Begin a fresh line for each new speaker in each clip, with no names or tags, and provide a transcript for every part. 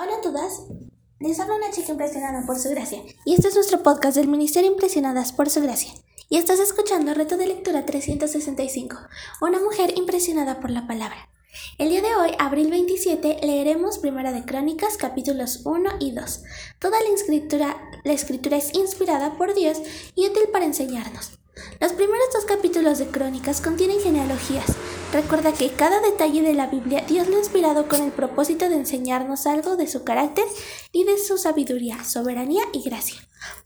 Hola a todas, les habla una chica impresionada por su gracia y este es nuestro podcast del Ministerio Impresionadas por su gracia. Y estás escuchando Reto de Lectura 365, una mujer impresionada por la palabra. El día de hoy, abril 27, leeremos Primera de Crónicas, capítulos 1 y 2. Toda la escritura, la escritura es inspirada por Dios y útil para enseñarnos. Los primeros dos capítulos de Crónicas contienen genealogías, Recuerda que cada detalle de la Biblia Dios lo ha inspirado con el propósito de enseñarnos algo de su carácter y de su sabiduría, soberanía y gracia.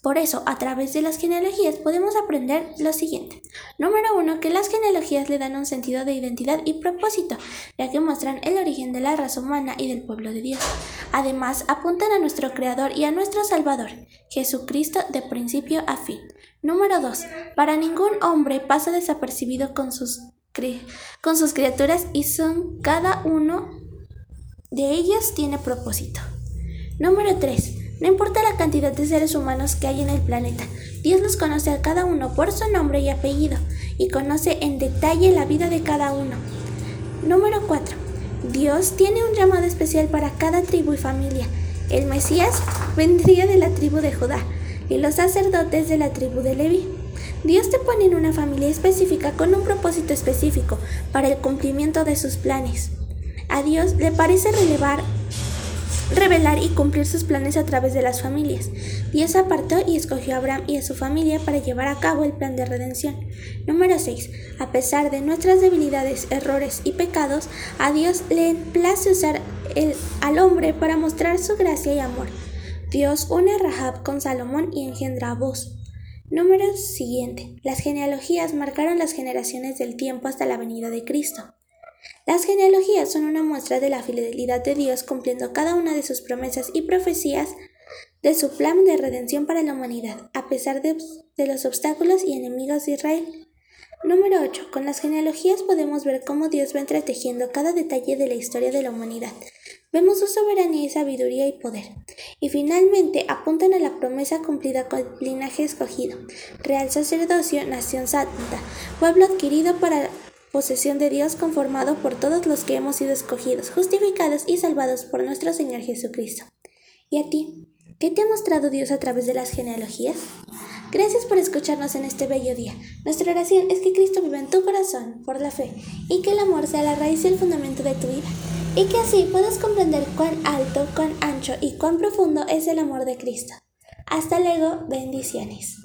Por eso, a través de las genealogías podemos aprender lo siguiente. Número uno, que las genealogías le dan un sentido de identidad y propósito, ya que muestran el origen de la raza humana y del pueblo de Dios. Además, apuntan a nuestro Creador y a nuestro Salvador, Jesucristo, de principio a fin. Número 2. Para ningún hombre pasa desapercibido con sus con sus criaturas y son cada uno de ellas tiene propósito. Número 3. No importa la cantidad de seres humanos que hay en el planeta, Dios los conoce a cada uno por su nombre y apellido y conoce en detalle la vida de cada uno. Número 4. Dios tiene un llamado especial para cada tribu y familia. El Mesías vendría de la tribu de Judá y los sacerdotes de la tribu de Leví. Dios te pone en una familia específica con un propósito específico para el cumplimiento de sus planes. A Dios le parece relevar, revelar y cumplir sus planes a través de las familias. Dios apartó y escogió a Abraham y a su familia para llevar a cabo el plan de redención. Número 6. A pesar de nuestras debilidades, errores y pecados, a Dios le place usar al hombre para mostrar su gracia y amor. Dios une a Rahab con Salomón y engendra a vos. Número siguiente. Las genealogías marcaron las generaciones del tiempo hasta la venida de Cristo. Las genealogías son una muestra de la fidelidad de Dios cumpliendo cada una de sus promesas y profecías de su plan de redención para la humanidad, a pesar de, los obstáculos y enemigos de Israel. Número 8. Con las genealogías podemos ver cómo Dios va entretejiendo cada detalle de la historia de la humanidad. Vemos su soberanía y sabiduría y poder. Y finalmente apuntan a la promesa cumplida con el linaje escogido, real sacerdocio, nación santa, pueblo adquirido para posesión de Dios conformado por todos los que hemos sido escogidos, justificados y salvados por nuestro Señor Jesucristo. ¿Y a ti? ¿Qué te ha mostrado Dios a través de las genealogías? Gracias por escucharnos en este bello día. Nuestra oración es que Cristo viva en tu corazón por la fe y que el amor sea la raíz y el fundamento de tu vida. Y que así puedas comprender cuán alto, cuán ancho y cuán profundo es el amor de Cristo. Hasta luego, bendiciones.